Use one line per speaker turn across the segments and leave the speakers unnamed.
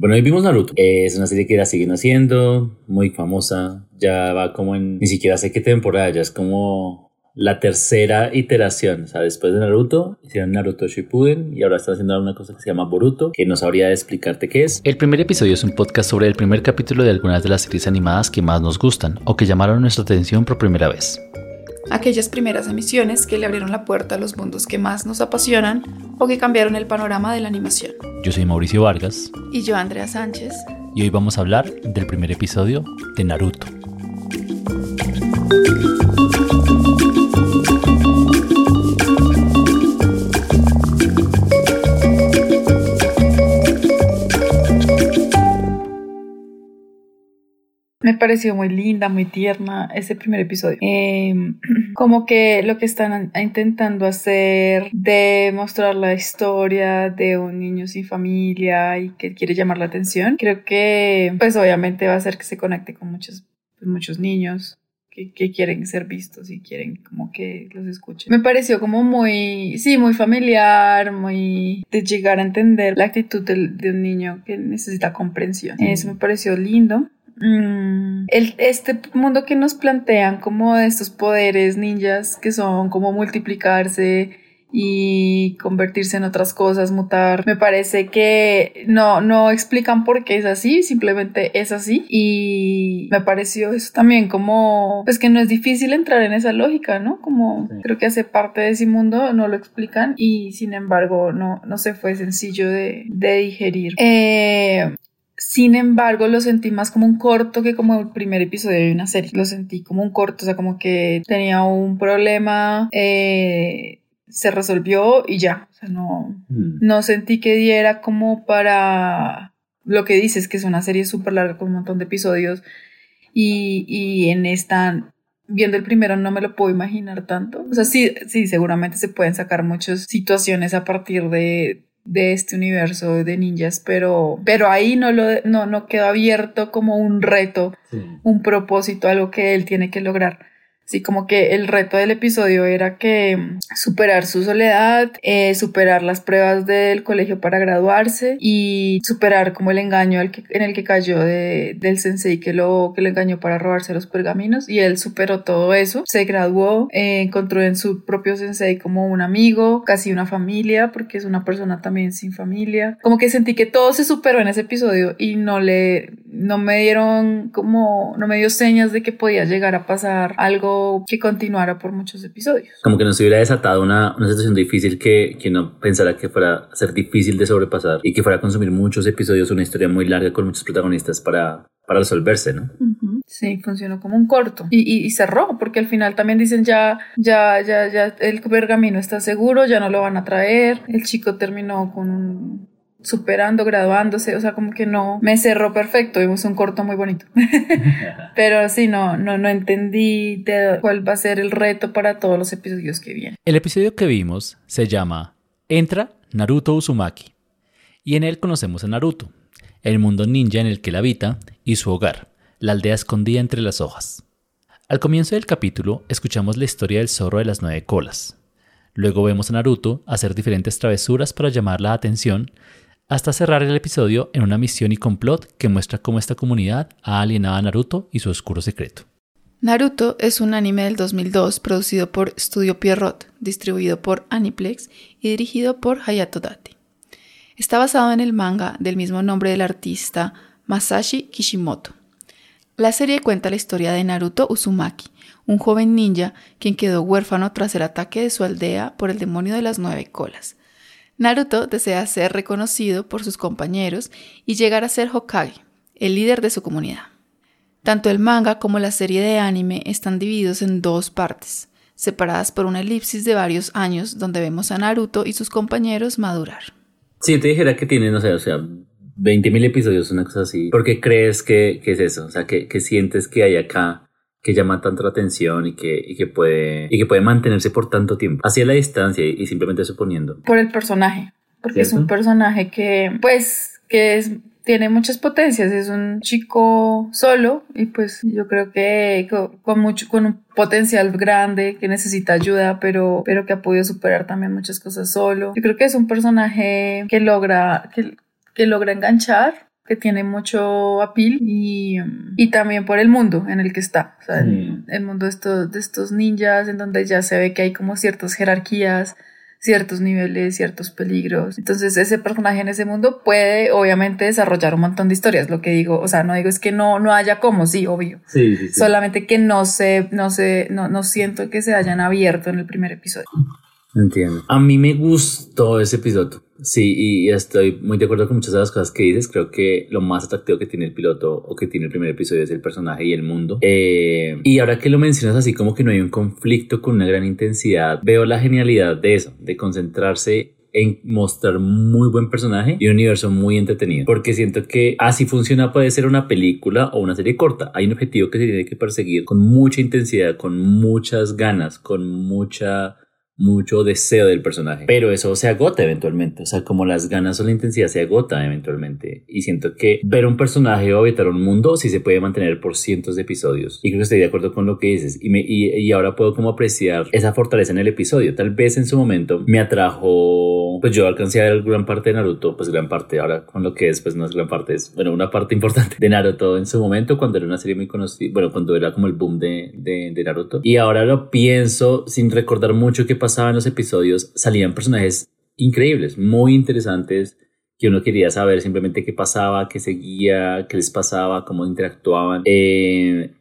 Bueno, hoy vimos Naruto. Es una serie que la siguen haciendo, muy famosa. Ya va como en, ni siquiera sé qué temporada, ya es como la tercera iteración. O sea, después de Naruto, hicieron Naruto Shippuden y ahora están haciendo una cosa que se llama Boruto, que no sabría explicarte qué es.
El primer episodio es un podcast sobre el primer capítulo de algunas de las series animadas que más nos gustan o que llamaron nuestra atención por primera vez
aquellas primeras emisiones que le abrieron la puerta a los mundos que más nos apasionan o que cambiaron el panorama de la animación.
Yo soy Mauricio Vargas.
Y yo Andrea Sánchez.
Y hoy vamos a hablar del primer episodio de Naruto.
Me pareció muy linda, muy tierna ese primer episodio. Em, como que lo que están intentando hacer de mostrar la historia de un niño sin familia y que quiere llamar la atención, creo que pues obviamente va a hacer que se conecte con muchos, pues, muchos niños. Que, quieren ser vistos y quieren como que los escuchen. Me pareció como muy, sí, muy familiar, muy de llegar a entender la actitud de, de un niño que necesita comprensión. Eso me pareció lindo. Mm, el, este mundo que nos plantean como de estos poderes ninjas que son como multiplicarse y convertirse en otras cosas, mutar. Me parece que no, no explican por qué es así, simplemente es así. Y me pareció eso también como, pues que no es difícil entrar en esa lógica, ¿no? Como creo que hace parte de ese mundo, no lo explican y sin embargo no, no se fue sencillo de, de digerir. Eh, sin embargo, lo sentí más como un corto que como el primer episodio de una serie. Lo sentí como un corto, o sea, como que tenía un problema, eh, se resolvió y ya. O sea, no, mm. no sentí que diera como para lo que dices, que es una serie súper larga con un montón de episodios. Y, y en esta viendo el primero no me lo puedo imaginar tanto. O sea, sí, sí, seguramente se pueden sacar muchas situaciones a partir de, de este universo de ninjas, pero, pero ahí no, lo, no, no quedó abierto como un reto, un propósito, algo que él tiene que lograr. Sí, como que el reto del episodio era que mm, superar su soledad, eh, superar las pruebas del colegio para graduarse y superar como el engaño en el que cayó de, del sensei que lo, que lo engañó para robarse los pergaminos y él superó todo eso, se graduó, eh, encontró en su propio sensei como un amigo, casi una familia, porque es una persona también sin familia. Como que sentí que todo se superó en ese episodio y no le, no me dieron como, no me dio señas de que podía llegar a pasar algo que continuara por muchos episodios.
Como que nos hubiera desatado una, una situación difícil que, que no pensara que fuera a ser difícil de sobrepasar y que fuera a consumir muchos episodios, una historia muy larga con muchos protagonistas para, para resolverse, ¿no?
Sí, funcionó como un corto y, y, cerró, porque al final también dicen ya, ya, ya, ya, el pergamino está seguro, ya no lo van a traer. El chico terminó con un superando, graduándose, o sea, como que no me cerró perfecto, vimos un corto muy bonito. Pero sí, no, no, no entendí cuál va a ser el reto para todos los episodios que vienen.
El episodio que vimos se llama Entra Naruto Uzumaki y en él conocemos a Naruto, el mundo ninja en el que él habita y su hogar, la aldea escondida entre las hojas. Al comienzo del capítulo escuchamos la historia del zorro de las nueve colas. Luego vemos a Naruto hacer diferentes travesuras para llamar la atención hasta cerrar el episodio en una misión y complot que muestra cómo esta comunidad ha alienado a Naruto y su oscuro secreto.
Naruto es un anime del 2002 producido por Studio Pierrot, distribuido por Aniplex y dirigido por Hayato Date. Está basado en el manga del mismo nombre del artista Masashi Kishimoto. La serie cuenta la historia de Naruto Uzumaki, un joven ninja quien quedó huérfano tras el ataque de su aldea por el demonio de las nueve colas, Naruto desea ser reconocido por sus compañeros y llegar a ser Hokage, el líder de su comunidad. Tanto el manga como la serie de anime están divididos en dos partes, separadas por una elipsis de varios años donde vemos a Naruto y sus compañeros madurar.
Si te dijera que tienen, no sé, o sea, 20.000 episodios, una cosa así, ¿por qué crees que, es eso? O sea, ¿qué, ¿qué, sientes que hay acá que llama tanto la atención y que, y que, puede, y que puede mantenerse por tanto tiempo, hacia la distancia y, simplemente suponiendo.
Por el personaje, porque es un personaje que, pues, que es, tiene muchas potencias, es un chico solo y pues yo creo que con, mucho, con un potencial grande que necesita ayuda, pero, pero que ha podido superar también muchas cosas solo. Yo creo que es un personaje que logra, que, que logra enganchar que tiene mucho apil y, y también por el mundo en el que está. O sea,
Mm.
el, el mundo de estos, de estos ninjas, en donde ya se ve que hay como ciertas jerarquías, ciertos niveles, ciertos peligros. Entonces, ese personaje en ese mundo puede, obviamente, desarrollar un montón de historias. Lo que digo, o sea, no digo es que no, no haya como, sí, obvio.
Sí, sí, sí.
Solamente que no sé, no sé, no, no siento que se hayan abierto en el primer episodio.
Entiendo. A mí me gustó ese episodio. Sí, y estoy muy de acuerdo con muchas de las cosas que dices. Creo que lo más atractivo que tiene el piloto o que tiene el primer episodio es el personaje y el mundo. Eh, y ahora que lo mencionas así como que no hay un conflicto con una gran intensidad, veo la genialidad de eso, de concentrarse en mostrar muy buen personaje y un universo muy entretenido. Porque siento que así funciona puede ser una película o una serie corta. Hay un objetivo que se tiene que perseguir con mucha intensidad, con muchas ganas, con mucha mucho deseo del personaje. Pero eso se agota eventualmente. O sea, como las ganas o la intensidad se agota eventualmente. Y siento que ver un personaje o habitar un mundo sí se puede mantener por cientos de episodios. Y creo que estoy de acuerdo con lo que dices. Y, me, y, y ahora puedo como apreciar esa fortaleza en el episodio. Tal vez en su momento me atrajo... Pues yo alcancé a ver gran parte de Naruto. Pues gran parte. Ahora con lo que es, pues no es gran parte. Es, bueno, una parte importante de Naruto en su momento cuando era una serie muy conocida. Bueno, cuando era como el boom de, de, de Naruto. Y ahora lo pienso sin recordar mucho qué pasaba en los episodios. Salían personajes increíbles, muy interesantes que uno quería saber simplemente qué pasaba, qué seguía, qué les pasaba, cómo interactuaban, eh,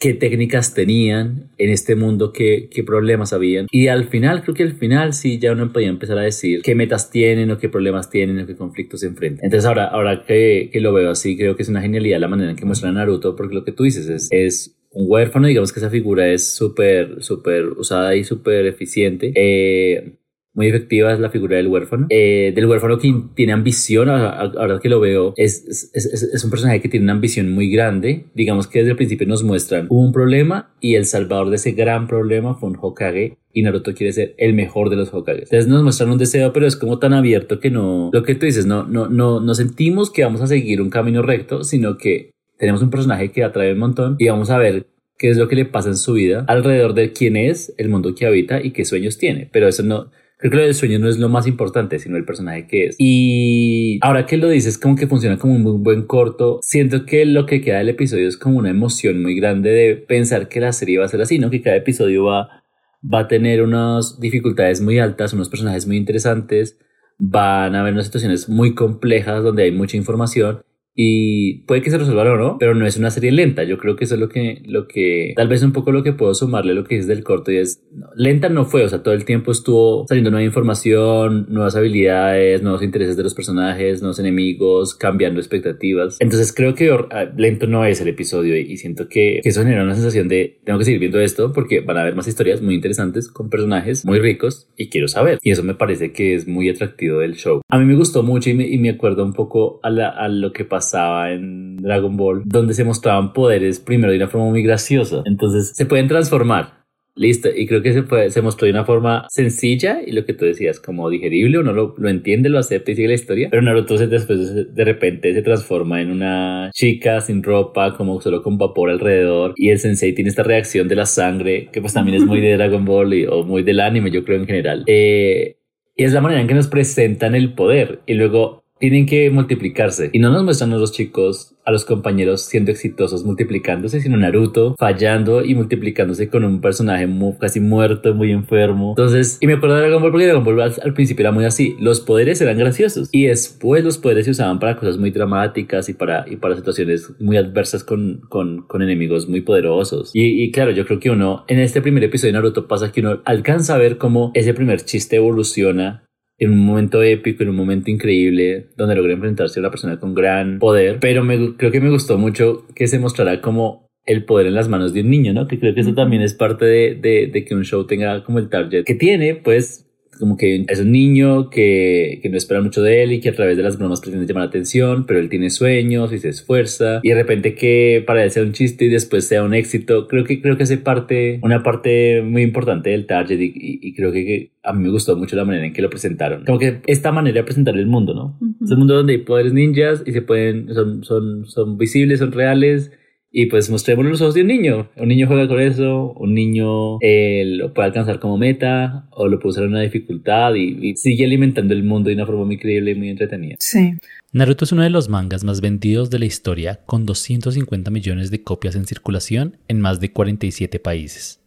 qué técnicas tenían en este mundo, qué, qué problemas habían. Y al final, creo que al final sí ya uno podía empezar a decir qué metas tienen o qué problemas tienen o qué conflictos se enfrentan. Entonces ahora, ahora que, que lo veo así, creo que es una genialidad la manera en que muestra Naruto, porque lo que tú dices es, es un huérfano, digamos que esa figura es súper, súper usada y súper eficiente. Eh, muy efectiva es la figura del huérfano. Eh, del huérfano que tiene ambición, ahora que lo veo, es, es, es, es, un personaje que tiene una ambición muy grande. Digamos que desde el principio nos muestran hubo un problema y el salvador de ese gran problema fue un Hokage y Naruto quiere ser el mejor de los Hokage. Entonces nos muestran un deseo, pero es como tan abierto que no, lo que tú dices, no, no, no, no sentimos que vamos a seguir un camino recto, sino que tenemos un personaje que atrae un montón y vamos a ver qué es lo que le pasa en su vida alrededor de quién es, el mundo que habita y qué sueños tiene. Pero eso no, creo que del sueño no es lo más importante, sino el personaje que es. Y ahora que lo dices, como que funciona como un muy buen corto, siento que lo que queda del episodio es como una emoción muy grande de pensar que la serie va a ser así, ¿no? Que cada episodio va, va a tener unas dificultades muy altas, unos personajes muy interesantes, van a haber unas situaciones muy complejas donde hay mucha información y puede que se resuelva o no, pero no es una serie lenta. Yo creo que eso es lo que, lo que, tal vez un poco lo que puedo sumarle lo que es del corto y es, no, lenta no fue, o sea, todo el tiempo estuvo saliendo nueva información, nuevas habilidades, nuevos intereses de los personajes, nuevos enemigos, cambiando expectativas. Entonces creo que uh, lento no es el episodio y, siento que, que, eso genera una sensación de, tengo que seguir viendo esto porque van a haber más historias muy interesantes con personajes muy ricos y quiero saber. Y eso me parece que es muy atractivo del show. A mí me gustó mucho y me, y me acuerdo un poco a, la, a lo que pasa pasaba en Dragon Ball, donde se mostraban poderes primero de una forma muy graciosa. Entonces se pueden transformar. Listo, y creo que se, se mostró de una forma sencilla y lo que tú decías, como digerible, uno lo, lo entiende, lo acepta y sigue la historia. Pero Naruto se, después de repente se transforma en una chica sin ropa, como solo con vapor alrededor. Y el sensei tiene esta reacción de la sangre, que pues también es muy de Dragon Ball y, o muy del anime, yo creo en general. Eh, y es la manera en que nos presentan el poder. Y luego tienen que multiplicarse. Y no nos muestran a los chicos, a los compañeros siendo exitosos multiplicándose, sino Naruto fallando y multiplicándose con un personaje casi muerto, muy enfermo. Entonces, y me acuerdo de Dragon Ball porque Dragon Ball al, principio era muy así. Los poderes eran graciosos y después los poderes se usaban para cosas muy dramáticas y para, y para situaciones muy adversas con, con, con enemigos muy poderosos. Y, y claro, yo creo que uno, en este primer episodio de Naruto pasa que uno alcanza a ver cómo ese primer chiste evoluciona en un momento épico, en un momento increíble, donde logré enfrentarse a una persona con gran poder, pero me, creo que me gustó mucho que se mostrara como el poder en las manos de un niño, ¿no? Que creo que eso también es parte de, de, de que un show tenga como el target que tiene, pues como que es un niño que, que, no espera mucho de él y que a través de las bromas pretende llamar la atención, pero él tiene sueños y se esfuerza y de repente que para él sea un chiste y después sea un éxito, creo que creo que hace parte, una parte muy importante del target y, y, y creo que, que, a mí me gustó mucho la manera en que lo presentaron. Como que esta manera de presentar el mundo, ¿no? Uh -huh. Es un mundo donde hay poderes ninjas y se pueden, son, son, son visibles, son reales y pues mostremos los ojos de un niño. Un niño juega con eso, un niño eh, lo puede alcanzar como meta o lo puede usar en una dificultad y, y, sigue alimentando el mundo de una forma muy creíble y muy entretenida.
Sí,
Naruto es uno de los mangas más vendidos de la historia con 250 millones de copias en circulación en más de 47 países.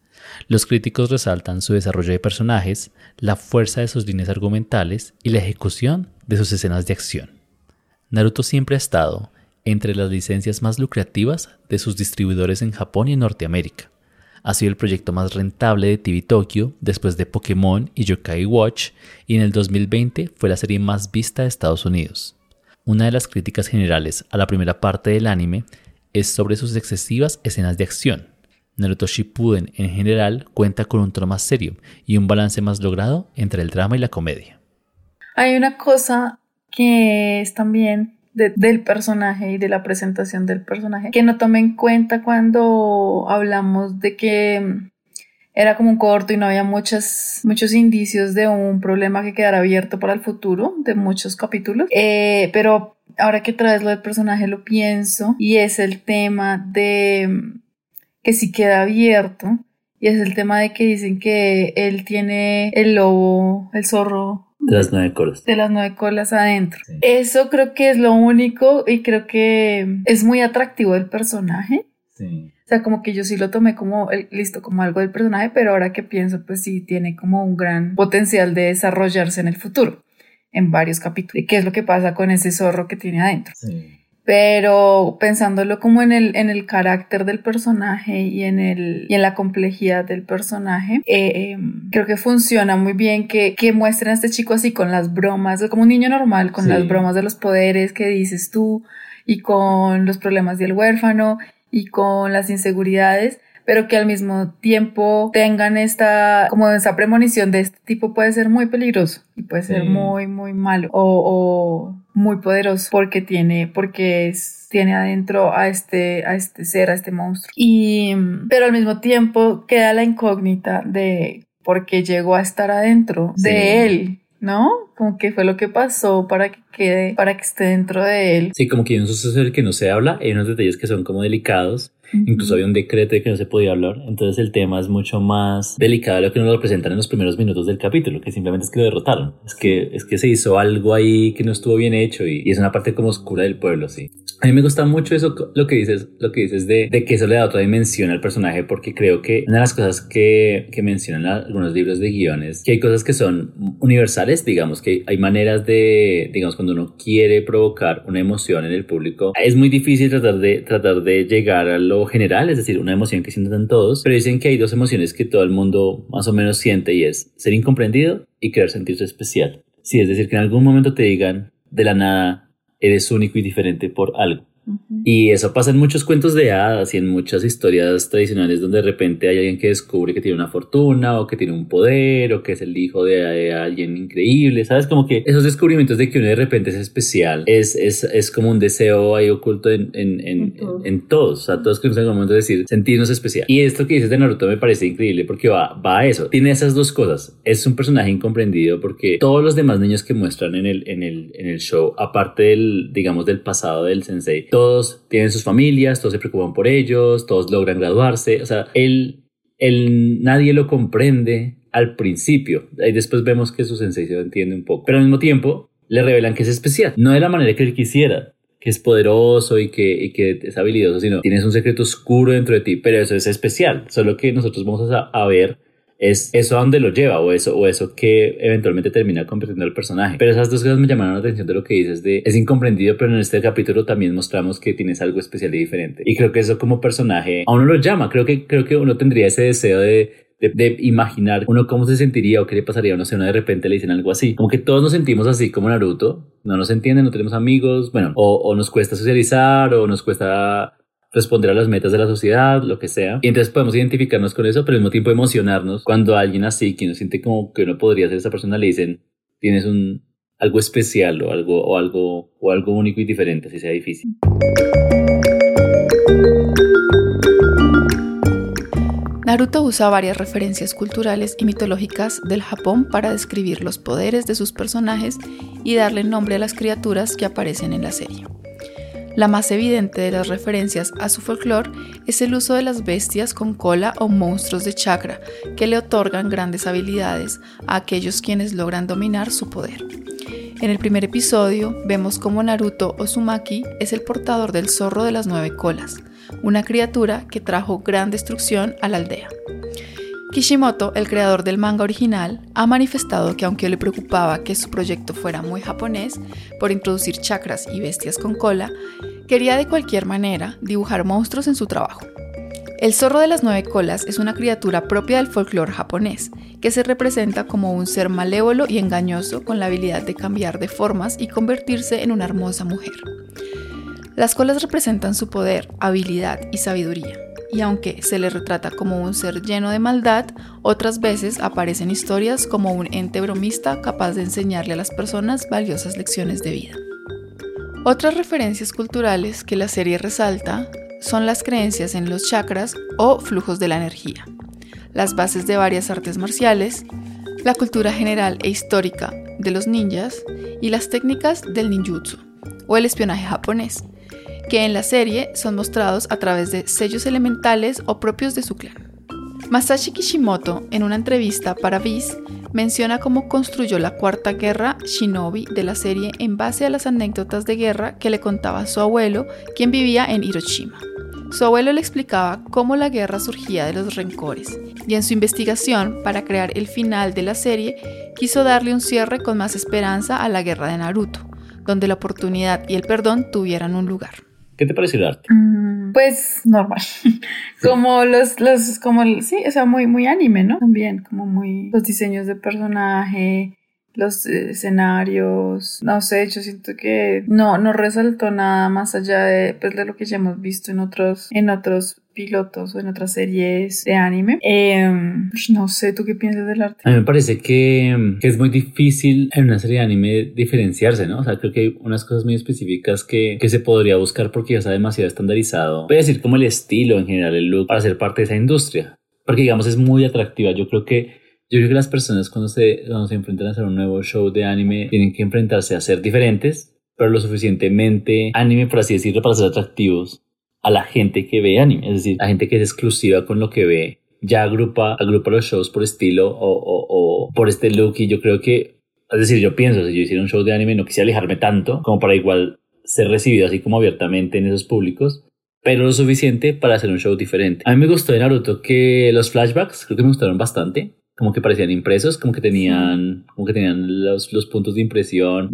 Los críticos resaltan su desarrollo de personajes, la fuerza de sus líneas argumentales y la ejecución de sus escenas de acción. Naruto siempre ha estado entre las licencias más lucrativas de sus distribuidores en Japón y Norteamérica. Ha sido el proyecto más rentable de TV Tokyo después de Pokémon y Yokai Watch y en el 2020 fue la serie más vista de Estados Unidos. Una de las críticas generales a la primera parte del anime es sobre sus excesivas escenas de acción, Naruto Shippuden en general cuenta con un tono más serio y un balance más logrado entre el drama y la comedia.
Hay una cosa que es también del personaje y de la presentación del personaje que no tomé en cuenta cuando hablamos de que era como un corto y no había muchos indicios de un problema que quedara abierto para el futuro de muchos capítulos. Eh, pero ahora que traes lo del personaje lo pienso y es el tema de que sí queda abierto y es el tema de que dicen que él tiene el lobo, el zorro.
De las nueve colas.
De las nueve colas adentro. Eso creo que es lo único y creo que es muy atractivo del personaje. Sí. O sea, como que yo sí lo tomé como, listo, como algo del personaje, pero ahora que pienso, pues sí tiene como un gran potencial de desarrollarse en el futuro, en varios capítulos. ¿Y qué es lo que pasa con ese zorro que tiene adentro? Sí pero pensándolo como en el, en el carácter del personaje y en, el, y en la complejidad del personaje, eh, em, creo que funciona muy bien que, que muestren a este chico así con las bromas, como un niño normal, con las bromas de los poderes que dices tú y con los problemas del huérfano y con las inseguridades pero que al mismo tiempo tengan esta, como esa premonición de este tipo puede ser muy peligroso y puede ser muy, muy malo o, muy poderoso porque tiene, porque tiene adentro a este, a este ser, a este monstruo. Y, pero al mismo tiempo queda la incógnita de por qué llegó a estar adentro de él, ¿no? Como que fue lo que pasó para que quede, para que esté dentro de él.
Sí, como que hay un suceso que no se habla, hay unos detalles que son como delicados Incluso había un decreto de que no se podía hablar. Entonces el tema es mucho más delicado de lo que nos lo presentan en los primeros minutos del capítulo, que simplemente es que lo derrotaron. Es que, es que se hizo algo ahí que no estuvo bien hecho y, y es una parte como oscura del pueblo, sí. A mí me gusta mucho eso, lo que dices, lo que dices de, de que eso le da otra dimensión al personaje, porque creo que una de las cosas que, que mencionan algunos libros de guiones, que hay cosas que son universales, digamos, que hay maneras de, digamos, cuando uno quiere provocar una emoción en el público, es muy difícil tratar de, tratar de llegar a lo general, es decir, una emoción que sienten todos, pero dicen que hay dos emociones que todo el mundo más o menos siente y es ser incomprendido y querer sentirse especial. Sí, es decir, que en algún momento te digan de la nada, eres único y diferente por algo. Y eso pasa en muchos cuentos de hadas y en muchas historias tradicionales donde de repente hay alguien que descubre que tiene una fortuna o que tiene un poder o que es el hijo de, alguien increíble, ¿sabes? Como que esos descubrimientos de que uno de repente es especial es, es, es como un deseo ahí oculto en, en, en, en, todos, o sea, todos que en algún momento decir sentirnos especial. Y esto que dices de Naruto me parece increíble porque va, va a eso, tiene esas dos cosas, es un personaje incomprendido porque todos los demás niños que muestran en el, en el, en el show, aparte del, digamos, del pasado del sensei, todos tienen sus familias, todos se preocupan por ellos, todos logran graduarse, o sea, él, él nadie lo comprende al principio, y después vemos que su sensei se entiende un poco, pero al mismo tiempo le revelan que es especial, no de la manera que él quisiera, que es poderoso y que, y que es habilidoso, sino tienes un secreto oscuro dentro de ti, pero eso es especial, solo que nosotros vamos a, a ver es eso a dónde lo lleva o eso, o eso que eventualmente termina convirtiendo al personaje. Pero esas dos cosas me llamaron la atención de lo que dices de es incomprendido, pero en este capítulo también mostramos que tienes algo especial y diferente. Y creo que eso como personaje a uno lo llama. Creo que, creo que uno tendría ese deseo de, de, imaginar uno cómo se sentiría o qué le pasaría, no sé, uno de repente le dicen algo así. Como que todos nos sentimos así como Naruto, no nos entienden, no tenemos amigos, bueno, o, o nos cuesta socializar o nos cuesta responder a las metas de la sociedad, lo que sea. Y entonces podemos identificarnos con eso, pero al mismo tiempo emocionarnos cuando alguien así, que uno siente como que uno podría ser esa persona, le dicen, tienes un algo especial o algo, o algo, o algo único y diferente, así sea difícil.
Naruto usa varias referencias culturales y mitológicas del Japón para describir los poderes de sus personajes y darle nombre a las criaturas que aparecen en la serie. La más evidente de las referencias a su folclore es el uso de las bestias con cola o monstruos de chakra, que le otorgan grandes habilidades a aquellos quienes logran dominar su poder.
En el primer episodio vemos cómo Naruto Uzumaki es el portador del zorro de las nueve colas, una criatura que trajo gran destrucción a la aldea. Kishimoto, el creador del manga original, ha manifestado que aunque le preocupaba que su proyecto fuera muy japonés por introducir chakras y bestias con cola, quería de cualquier manera dibujar monstruos en su trabajo. El zorro de las nueve colas es una criatura propia del folclore japonés, que se representa como un ser malévolo y engañoso con la habilidad de cambiar de formas y convertirse en una hermosa mujer. Las colas representan su poder, habilidad y sabiduría y aunque se le retrata como un ser lleno de maldad, otras veces aparecen historias como un ente bromista capaz de enseñarle a las personas valiosas lecciones de vida. Otras referencias culturales que la serie resalta son las creencias en los chakras o flujos de la energía, las bases de varias artes marciales, la cultura general e histórica de los ninjas y las técnicas del ninjutsu o el espionaje japonés, que en la serie son mostrados a través de sellos elementales o propios de su clan. Masashi Kishimoto, en una entrevista para Viz, menciona cómo construyó la cuarta guerra shinobi de la serie en base a las anécdotas de guerra que le contaba su abuelo, quien vivía en Hiroshima. Su abuelo le explicaba cómo la guerra surgía de los rencores, y en su investigación para crear el final de la serie quiso darle un cierre con más esperanza a la guerra de Naruto, donde la oportunidad y el perdón tuvieran un lugar.
¿Qué te pareció el arte?
Mm, pues normal. como los, los, como, sí, o sea, muy, muy anime, ¿no? También, como muy, los diseños de personaje, los escenarios, no sé, yo siento que no, no resaltó nada más allá de, pues, de lo que ya hemos visto en otros, en otros pilotos o en otras series de anime. Pues, no sé, ¿tú qué piensas del arte?
A mí me parece que, que, es muy difícil en una serie de anime diferenciarse, ¿no? O sea, creo que hay unas cosas muy específicas que, que se podría buscar porque ya está demasiado estandarizado. Voy a decir como el estilo en general, el look, para ser parte de esa industria. Porque digamos es muy atractiva. Yo creo que yo creo que las personas cuando se, cuando se enfrentan a hacer un nuevo show de anime tienen que enfrentarse a ser diferentes, pero lo suficientemente anime, por así decirlo, para ser atractivos a la gente que ve anime, es decir, a gente que es exclusiva con lo que ve, ya agrupa, agrupa los shows por estilo o, o, o por este look y yo creo que, es decir, yo pienso, si yo hiciera un show de anime no quisiera alejarme tanto como para igual ser recibido así como abiertamente en esos públicos, pero lo suficiente para hacer un show diferente. A mí me gustó de Naruto que los flashbacks creo que me gustaron bastante, como que parecían impresos, como que tenían, como que tenían los, los puntos de impresión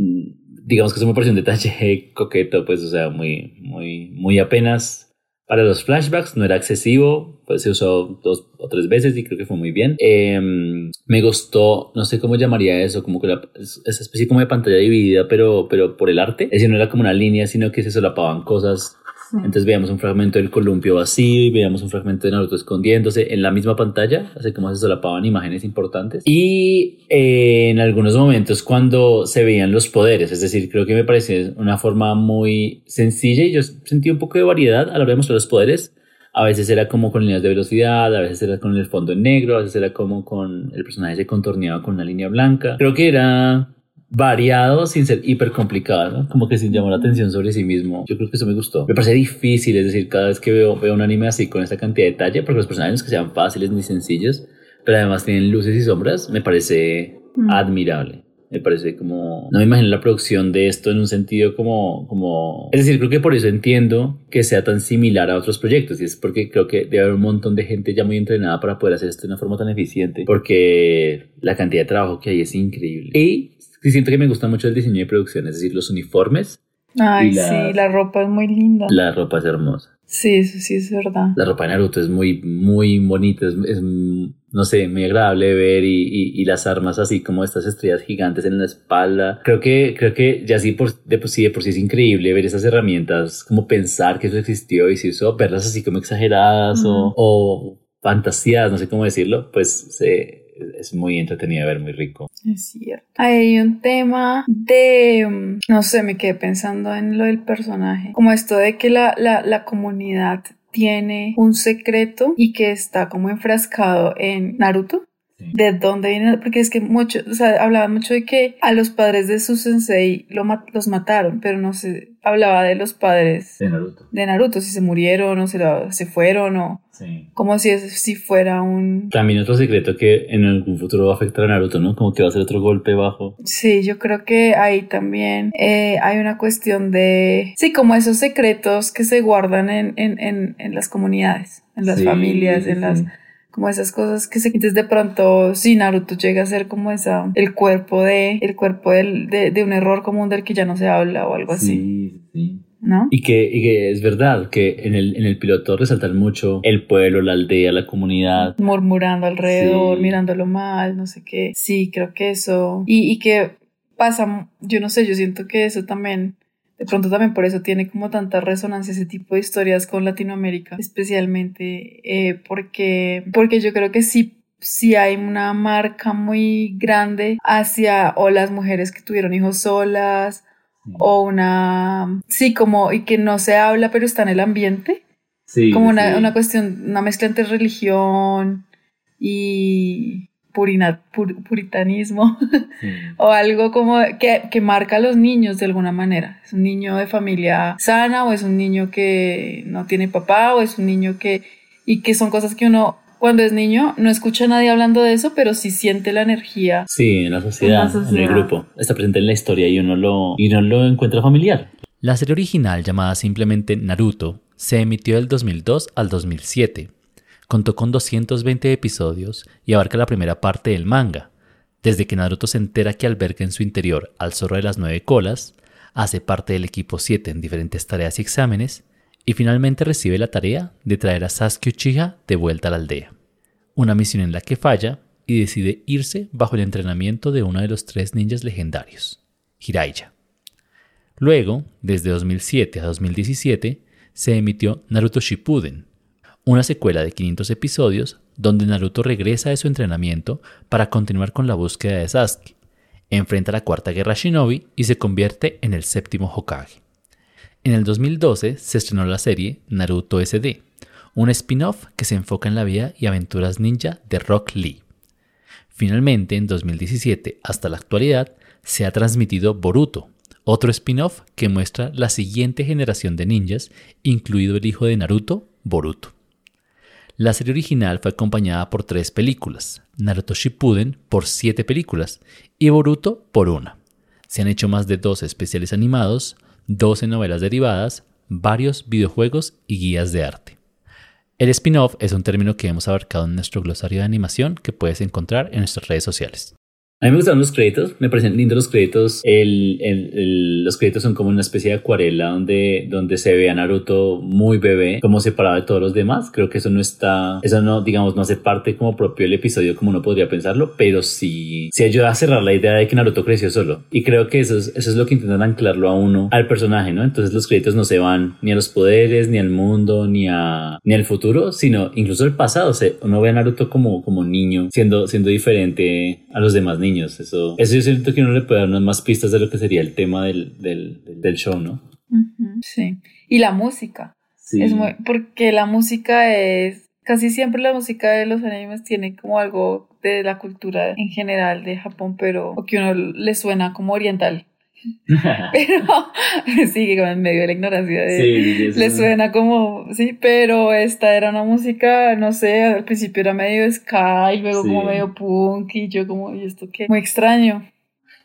digamos que eso me pareció un detalle coqueto, pues, o sea, muy, muy, muy apenas para los flashbacks, no era excesivo, pues se usó dos o tres veces y creo que fue muy bien. Em, me gustó, no sé cómo llamaría eso, como que la, esa especie como de pantalla dividida, pero, pero por el arte. Es decir, no era como una línea, sino que se solapaban cosas entonces veíamos un fragmento del columpio vacío y veíamos un fragmento de Naruto escondiéndose en la misma pantalla, así como se solapaban imágenes importantes. Y eh, en algunos momentos cuando se veían los poderes, es decir, creo que me parece una forma muy sencilla y yo sentí un poco de variedad a la hora de mostrar los poderes. A veces era como con líneas de velocidad, a veces era con el fondo en negro, a veces era como con el personaje se contorneaba con una línea blanca. Creo que era variado sin ser hiper complicado, como que sin llamar la atención sobre sí mismo. Yo creo que eso me gustó. Me parece difícil, es decir, cada vez que veo, veo un anime así con esta cantidad de detalle, porque los personajes que sean fáciles ni sencillos, pero además tienen luces y sombras, me parece mm. admirable. Me parece como... No me imagino la producción de esto en un sentido como, como... Es decir, creo que por eso entiendo que sea tan similar a otros proyectos. Y es porque creo que debe haber un montón de gente ya muy entrenada para poder hacer esto de una forma tan eficiente. Porque la cantidad de trabajo que hay es increíble. Y sí siento que me gusta mucho el diseño de producción, es decir, los uniformes.
Ay, sí, la ropa es muy linda.
La ropa es hermosa.
Sí, eso sí es verdad.
La ropa de Naruto es muy, muy bonita, es, no sé, muy agradable ver y, y, las armas así como estas estrellas gigantes en la espalda. Creo que, creo que ya sí por, de por sí, de por sí es increíble ver esas herramientas, como pensar que eso existió y si eso, verlas así como exageradas o, o fantasías, no sé cómo decirlo, pues se es muy entretenido de ver, muy rico.
Es cierto. Hay un tema de, mm, no sé, me quedé pensando en lo del personaje, como esto de que la, la, la comunidad tiene un secreto y que está como enfrascado en Naruto.
De dónde viene, porque es que mucho, o sea, hablaban mucho de que a los padres de su sensei lo, los mataron, pero no se hablaba de los padres
de Naruto,
de Naruto si se murieron o se, se fueron o como si, si fuera un...
También otro secreto que en algún futuro va a afectar a Naruto, ¿no? Como que va a ser otro golpe bajo.
Sí, yo creo que ahí también eh, hay una cuestión de... Sí, como esos secretos que se guardan en, en, en, en las comunidades, en las familias, en las como esas cosas que se quites de pronto si Naruto llega a ser como esa el cuerpo de el cuerpo del, de, de, un error común del que ya no se habla o algo así
sí sí ¿No? Y que, y que es verdad que en el, en el piloto resaltan mucho el pueblo, la aldea, la comunidad.
Murmurando alrededor, mirándolo mal, no sé qué. Sí, creo que eso. Y, y que pasa, yo no sé, yo siento que eso también de pronto también por eso tiene como tanta resonancia ese tipo de historias con Latinoamérica, especialmente eh, porque, porque yo creo que sí sí hay una marca muy grande hacia o las mujeres que tuvieron hijos solas o una sí como y que no se habla pero está en el ambiente. Sí, como una, una cuestión una mezcla entre religión y puritanismo o algo como que, que, marca a los niños de alguna manera. Es un niño de familia sana o es un niño que no tiene papá o es un niño que... y que son cosas que uno cuando es niño no escucha a nadie hablando de eso, pero sí siente la energía.
Sí, en la sociedad, en, el grupo. Está presente en la historia y uno lo, y uno lo encuentra familiar.
La serie original llamada simplemente Naruto se emitió del 2002 al 2007 Contó con 220 episodios y abarca la primera parte del manga, desde que Naruto se entera que alberga en su interior al zorro de las nueve colas, hace parte del equipo 7 en diferentes tareas y exámenes, y finalmente recibe la tarea de traer a Sasuke Uchiha de vuelta a la aldea. Una misión en la que falla y decide irse bajo el entrenamiento de uno de los tres ninjas legendarios, Jiraiya. Luego, desde 2007 a 2017, se emitió Naruto Shippuden, una secuela de 500 episodios donde Naruto regresa de su entrenamiento para continuar con la búsqueda de Sasuke, enfrenta la cuarta guerra Shinobi y se convierte en el séptimo Hokage. En el 2012 se estrenó la serie Naruto SD, un spin-off que se enfoca en la vida y aventuras ninja de Rock Lee. Finalmente, en 2017 hasta la actualidad, se ha transmitido Boruto, otro spin-off que muestra la siguiente generación de ninjas, incluido el hijo de Naruto, Boruto. La serie original fue acompañada por tres películas, Naruto Shippuden por siete películas y Boruto por una. Se han hecho más de 12 especiales animados, 12 novelas derivadas, varios videojuegos y guías de arte. El spin-off es un término que hemos abarcado en nuestro glosario de animación que puedes encontrar en nuestras redes sociales.
A mí me gustan los créditos, me parecen lindos los créditos. Los créditos son como una especie de acuarela donde, donde se ve a Naruto muy bebé, como separado de todos los demás. Creo que eso no está, eso no, digamos, no hace parte como propio del episodio como uno podría pensarlo, pero sí, sí ayuda a cerrar la idea de que Naruto creció solo. Y creo que eso es, eso es lo que intentan anclarlo a uno, al personaje, ¿no? Entonces los créditos no se van ni a los poderes, ni al mundo, ni, a, ni al futuro, sino incluso al pasado. O sea, uno ve a Naruto como, como niño, siendo, siendo diferente a los demás niños. Eso, eso yo siento que uno le puede dar más pistas de lo que sería el tema del, del, del show, ¿no?
Sí. Y la música. Sí. Es muy, porque la música es, casi siempre la música de los animes tiene como algo de la cultura en general de Japón, pero o que uno le suena como oriental. pero sigue como en medio de la ignorancia de, le suena como sí pero esta era una música no sé al principio era medio sky luego como medio punk y yo como y esto qué muy extraño.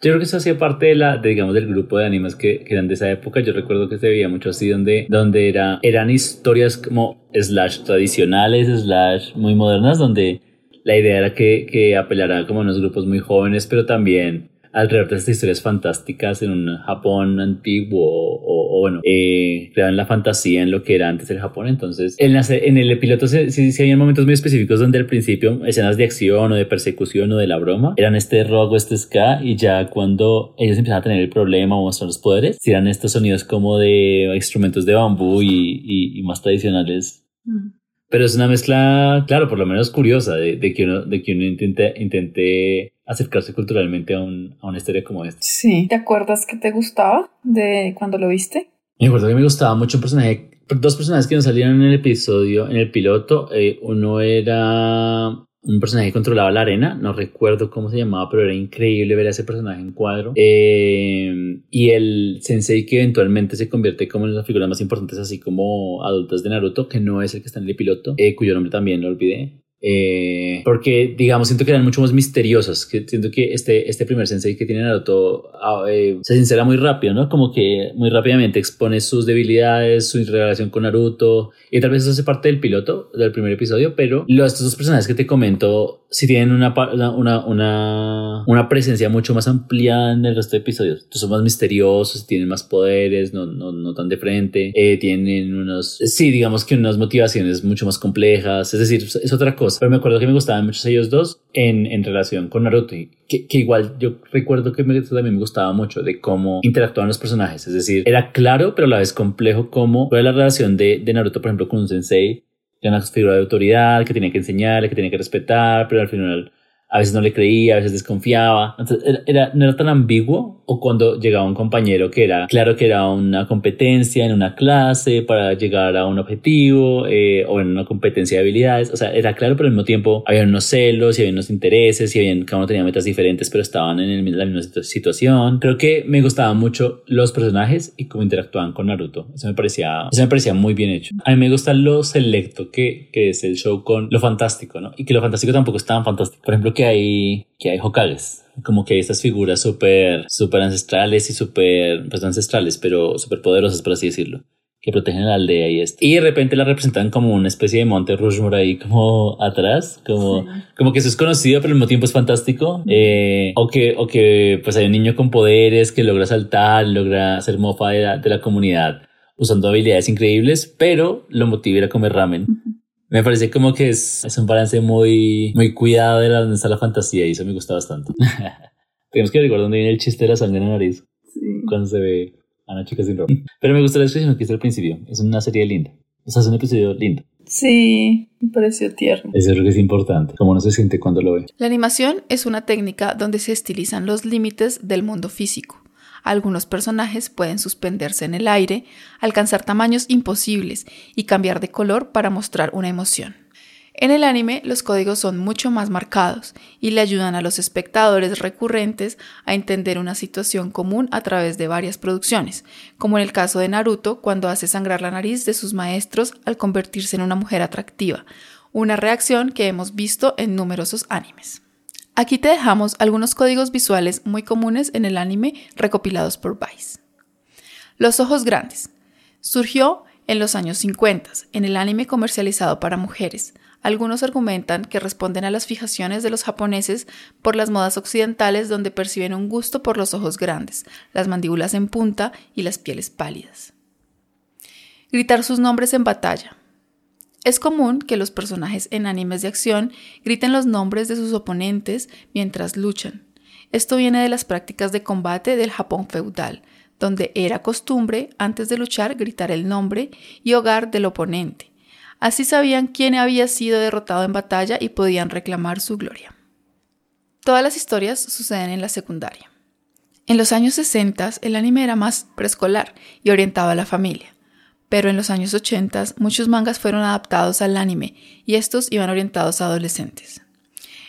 Yo creo que eso hacía parte de la, digamos, del grupo de animes que, que, eran de esa época. Yo recuerdo que se veía mucho así, donde, donde era, eran historias como slash tradicionales, slash muy modernas, donde la idea era que, que apelara como a unos grupos muy jóvenes, pero también alrededor de estas historias fantásticas en un Japón antiguo o, bueno, eh, creaban la fantasía en lo que era antes el Japón. Entonces, en, en el piloto sí, sí, había momentos muy específicos donde al principio escenas de acción o de persecución o de la broma eran este rock o este ska y ya cuando ellos empezaban a tener el problema o mostrar los poderes, eran estos sonidos como de instrumentos de bambú y, y, más tradicionales. Mm. Pero es una mezcla, claro, por lo menos curiosa, de, de que uno, de que uno intente, intente acercarse culturalmente a, un, a una historia como esta.
Sí. ¿Te acuerdas que te gustaba de cuando lo viste?
Me acuerdo que me gustaba mucho un personaje, dos personajes que nos salieron en el episodio, en el piloto. Eh, uno era un personaje que controlaba la arena, no recuerdo cómo se llamaba, pero era increíble ver a ese personaje en cuadro. Eh, y el sensei que eventualmente se convierte como en las figuras más importantes, así como adultas de Naruto, que no es el que está en el piloto, eh, cuyo nombre también lo olvidé. Eh, porque, digamos, siento que eran mucho más misteriosos. Que siento que este, este primer sensei que tiene Naruto ah, eh, se sincera muy rápido, ¿no? Como que muy rápidamente expone sus debilidades, su relación con Naruto. Y tal vez eso hace parte del piloto del primer episodio, pero los, estos dos personajes que te comento si tienen una, una, una, una, presencia mucho más amplia en el resto de episodios. son más misteriosos, tienen más poderes, no, no, no tan de frente, eh, tienen unos, sí, digamos que unas motivaciones mucho más complejas, es decir, es otra cosa. Pero me acuerdo que me gustaban mucho ellos dos en, en relación con Naruto, que, que, igual yo recuerdo que me, también me gustaba mucho de cómo interactuaban los personajes, es decir, era claro, pero a la vez complejo cómo fue la relación de, de Naruto, por ejemplo, con un sensei era una figura de autoridad que tenía que enseñarle, que tenía que respetar, pero al final a veces no le creía, a veces desconfiaba. Entonces, era, no era tan ambiguo. O cuando llegaba un compañero que era, claro que era una competencia en una clase para llegar a un objetivo, eh, o en una competencia de habilidades. O sea, era claro, pero al mismo tiempo había unos celos y había unos intereses y había, cada uno tenía metas diferentes, pero estaban en la misma situación. Creo que me gustaban mucho los personajes y cómo interactuaban con Naruto. Eso me parecía, eso me parecía muy bien hecho. A mí me gusta lo selecto que, que es el show con lo fantástico, ¿no? Y que lo fantástico tampoco es tan fantástico. Por ejemplo, que hay, que hay Hokages. Como que hay estas figuras súper, súper ancestrales y súper, pues no ancestrales, pero súper poderosas, por así decirlo que protegen la aldea y esto. Y de repente la representan como una especie de monte Rushmore ahí como atrás, como, como que eso es conocido pero al mismo tiempo es fantástico. Eh, o, que, o que pues hay un niño con poderes que logra saltar, logra hacer mofa de la, de la comunidad usando habilidades increíbles, pero lo motiva a comer ramen. Me parece como que es, es un balance muy, muy cuidado de la, donde está la fantasía y eso me gusta bastante. Tenemos que recordar dónde viene el chiste de la sangre en la nariz. Sí. Cuando se ve a una chica sin ropa. Pero me gusta la expresión que hizo al principio. Es una serie linda. O sea, es un episodio lindo.
Sí, me pareció tierno.
Eso creo que es importante, como no se siente cuando lo ve.
La animación es una técnica donde se estilizan los límites del mundo físico. Algunos personajes pueden suspenderse en el aire, alcanzar tamaños imposibles y cambiar de color para mostrar una emoción. En el anime los códigos son mucho más marcados y le ayudan a los espectadores recurrentes a entender una situación común a través de varias producciones, como en el caso de Naruto cuando hace sangrar la nariz de sus maestros al convertirse en una mujer atractiva, una reacción que hemos visto en numerosos animes. Aquí te dejamos algunos códigos visuales muy comunes en el anime recopilados por Vice. Los ojos grandes. Surgió en los años 50 en el anime comercializado para mujeres. Algunos argumentan que responden a las fijaciones de los japoneses por las modas occidentales donde perciben un gusto por los ojos grandes, las mandíbulas en punta y las pieles pálidas. Gritar sus nombres en batalla. Es común que los personajes en animes de acción griten los nombres de sus oponentes mientras luchan. Esto viene de las prácticas de combate del Japón feudal, donde era costumbre, antes de luchar, gritar el nombre y hogar del oponente. Así sabían quién había sido derrotado en batalla y podían reclamar su gloria. Todas las historias suceden en la secundaria. En los años 60 el anime era más preescolar y orientado a la familia pero en los años 80 muchos mangas fueron adaptados al anime y estos iban orientados a adolescentes.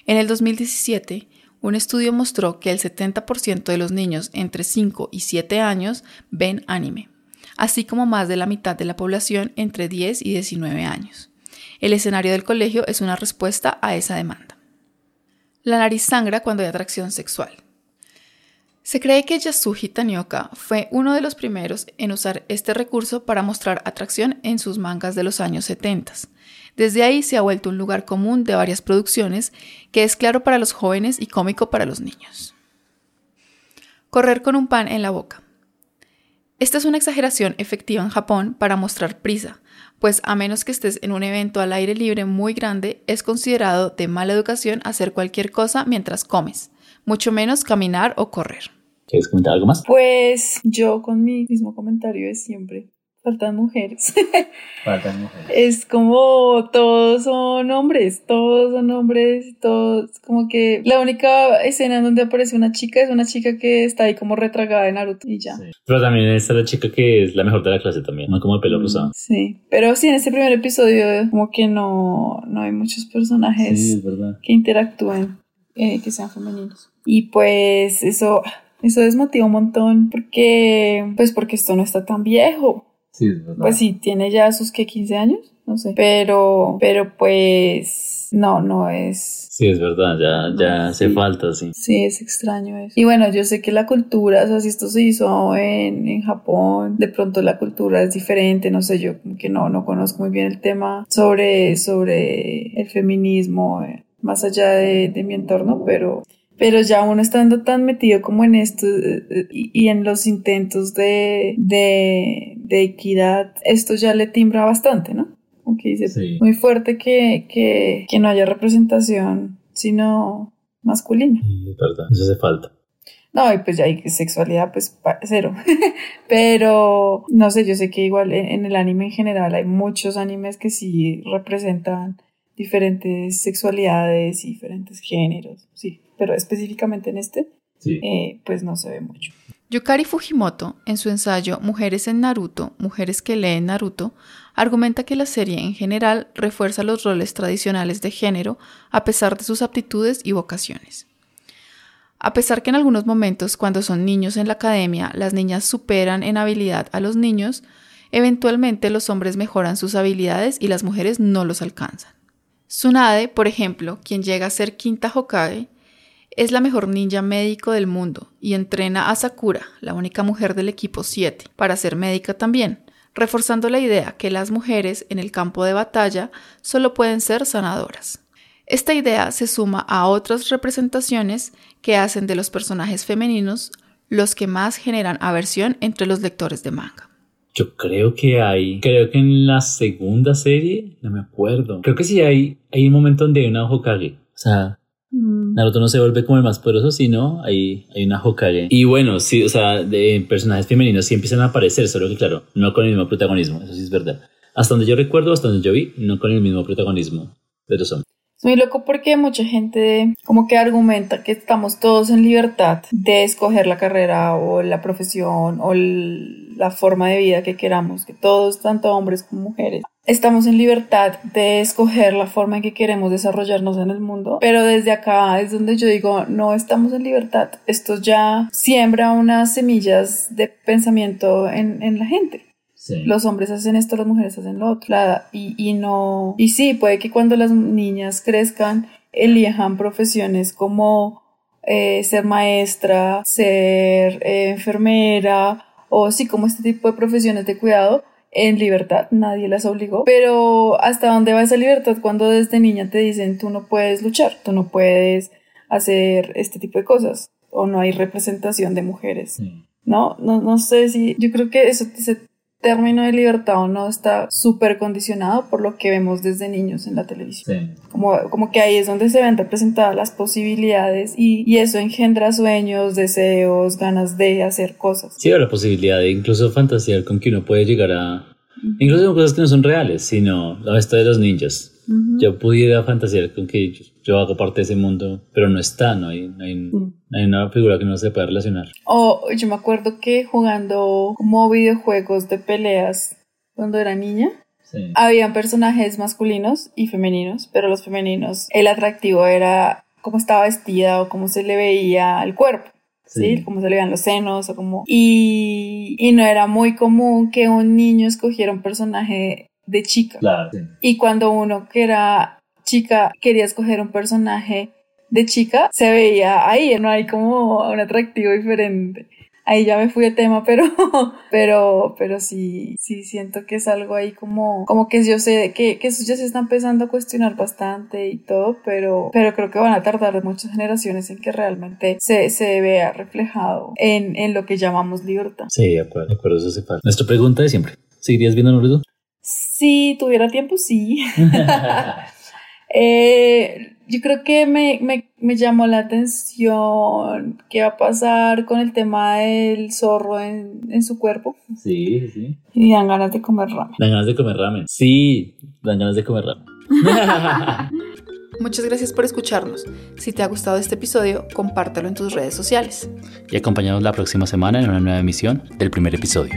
En el 2017, un estudio mostró que el 70% de los niños entre 5 y 7 años ven anime, así como más de la mitad de la población entre 10 y 19 años. El escenario del colegio es una respuesta a esa demanda. La nariz sangra cuando hay atracción sexual. Se cree que Yasuji Tanioka fue uno de los primeros en usar este recurso para mostrar atracción en sus mangas de los años 70. Desde ahí se ha vuelto un lugar común de varias producciones que es claro para los jóvenes y cómico para los niños. Correr con un pan en la boca. Esta es una exageración efectiva en Japón para mostrar prisa, pues a menos que estés en un evento al aire libre muy grande, es considerado de mala educación hacer cualquier cosa mientras comes mucho menos caminar o correr.
¿Quieres comentar algo más?
Pues yo con mi mismo comentario de siempre.
faltan mujeres.
Faltan mujeres.
Es como todos son hombres, todos son hombres, todos como que la única escena en donde aparece una chica es una chica que está ahí como retragada en Naruto y ya.
Sí. Pero también está la chica que es la mejor de la clase también, no como de pelo rosado.
Sí, pero sí, en este primer episodio como que no, no hay muchos personajes
Sí, es verdad.
que interactúen, eh, que sean femeninos. Y pues eso, eso desmotiva un montón porque, pues porque esto no está tan viejo.
Sí, es verdad.
Pues sí, tiene ya sus que 15 años, no sé. Pero, pero pues no, no es.
Sí, es verdad, ya, ya hace
Sí.
falta, sí.
Sí, es extraño eso. Y bueno, yo sé que la cultura, o sea, si esto se hizo en, en Japón, de pronto la cultura es diferente, no sé, yo como que no, no conozco muy bien el tema sobre, sobre el feminismo, eh, más allá de, de mi entorno, pero, pero ya uno estando tan metido como en esto eh, eh, y, y en los intentos de, de, de equidad, esto ya le timbra bastante, ¿no? Como que dice,
Sí.
muy fuerte que, que, que no haya representación, sino masculina.
Sí, es verdad, eso hace falta.
No, y pues ya hay sexualidad, pues cero. Pero no sé, yo sé que igual en, en el anime en general hay muchos animes que sí representan diferentes sexualidades y diferentes géneros, sí. Pero específicamente en este,
Sí.
eh, pues no se ve mucho.
Yukari Fujimoto, en su ensayo Mujeres en Naruto, Mujeres que leen Naruto, argumenta que la serie en general refuerza los roles tradicionales de género a pesar de sus aptitudes y vocaciones. A pesar que en algunos momentos, cuando son niños en la academia, las niñas superan en habilidad a los niños, eventualmente los hombres mejoran sus habilidades y las mujeres no los alcanzan. Tsunade, por ejemplo, quien llega a ser quinta Hokage, es la mejor ninja médico del mundo y entrena a Sakura, la única mujer del equipo 7, para ser médica también, reforzando la idea que las mujeres en el campo de batalla solo pueden ser sanadoras. Esta idea se suma a otras representaciones que hacen de los personajes femeninos los que más generan aversión entre los lectores de manga.
Yo creo que hay, creo que en la segunda serie, no me acuerdo. Creo que sí hay, hay un momento donde hay una Hokage. O sea, Naruto no se vuelve como el más poderoso, sino hay, hay una Hokage. Y bueno, sí, o sea, de personajes femeninos sí empiezan a aparecer, solo que claro, no con el mismo protagonismo, eso sí es verdad. Hasta donde yo recuerdo, hasta donde yo vi, no con el mismo protagonismo de los hombres.
Es muy loco porque mucha gente como que argumenta que estamos todos en libertad de escoger la carrera o la profesión o el- la forma de vida que queramos, que todos, tanto hombres como mujeres, estamos en libertad de escoger la forma en que queremos desarrollarnos en el mundo, pero desde acá es donde yo digo, no estamos en libertad, esto ya siembra unas semillas de pensamiento en, en la gente
Sí.
los hombres hacen esto, las mujeres hacen lo otro. La- y, y no. Y sí, puede que cuando las niñas crezcan, elijan profesiones como eh, ser maestra, ser eh, enfermera, o sí, como este tipo de profesiones de cuidado. En libertad, nadie las obligó. Pero ¿hasta dónde va esa libertad cuando desde niña te dicen tú no puedes luchar, tú no puedes hacer este tipo de cosas? O no hay representación de mujeres.
Sí.
No, no, no sé si. Yo creo que eso, ese término de libertad o no está súper condicionado por lo que vemos desde niños en la televisión.
Sí.
Como, como que ahí es donde se ven representadas las posibilidades y, y eso engendra sueños, deseos, ganas de hacer cosas.
Sí, o la posibilidad de incluso fantasear con que uno puede llegar a... Incluso con cosas que no son reales, sino la esto de los ninjas.
Ujú.
Yo pudiera fantasear con que yo, yo hago parte de ese mundo, pero no está, no hay, no hay, no hay una figura que no se pueda relacionar.
O yo me acuerdo que jugando como videojuegos de peleas cuando era niña,
Sí.
habían personajes masculinos y femeninos, pero los femeninos, el atractivo era cómo estaba vestida o cómo se le veía el cuerpo. ¿sí?
Sí.
Cómo se le veían los senos o como... Y, y no era muy común que un niño escogiera un personaje de chica.
Claro. Sí.
Y cuando uno que era chica quería escoger un personaje de chica, se veía ahí, no hay como un atractivo diferente. Ahí ya me fui de tema, pero, pero, pero sí, sí siento que es algo ahí como, como que yo sé que, que eso ya se está empezando a cuestionar bastante y todo, pero, pero creo que van a tardar muchas generaciones en que realmente se, se vea reflejado en, en lo que llamamos libertad.
Sí, de acuerdo, de acuerdo, eso falta. Nuestra pregunta de siempre. ¿Seguirías viendo Naruto?
Si tuviera tiempo, sí. Eh, yo creo que me, me, me, llamó la atención qué va a pasar con el tema del zorro en, en su cuerpo.
Sí, sí.
Y dan ganas de comer ramen.
Dan ganas de comer ramen. Sí, dan ganas de comer ramen.
Muchas gracias por escucharnos. Si te ha gustado este episodio, compártelo en tus redes sociales.
Y acompáñanos la próxima semana en una nueva emisión del primer episodio.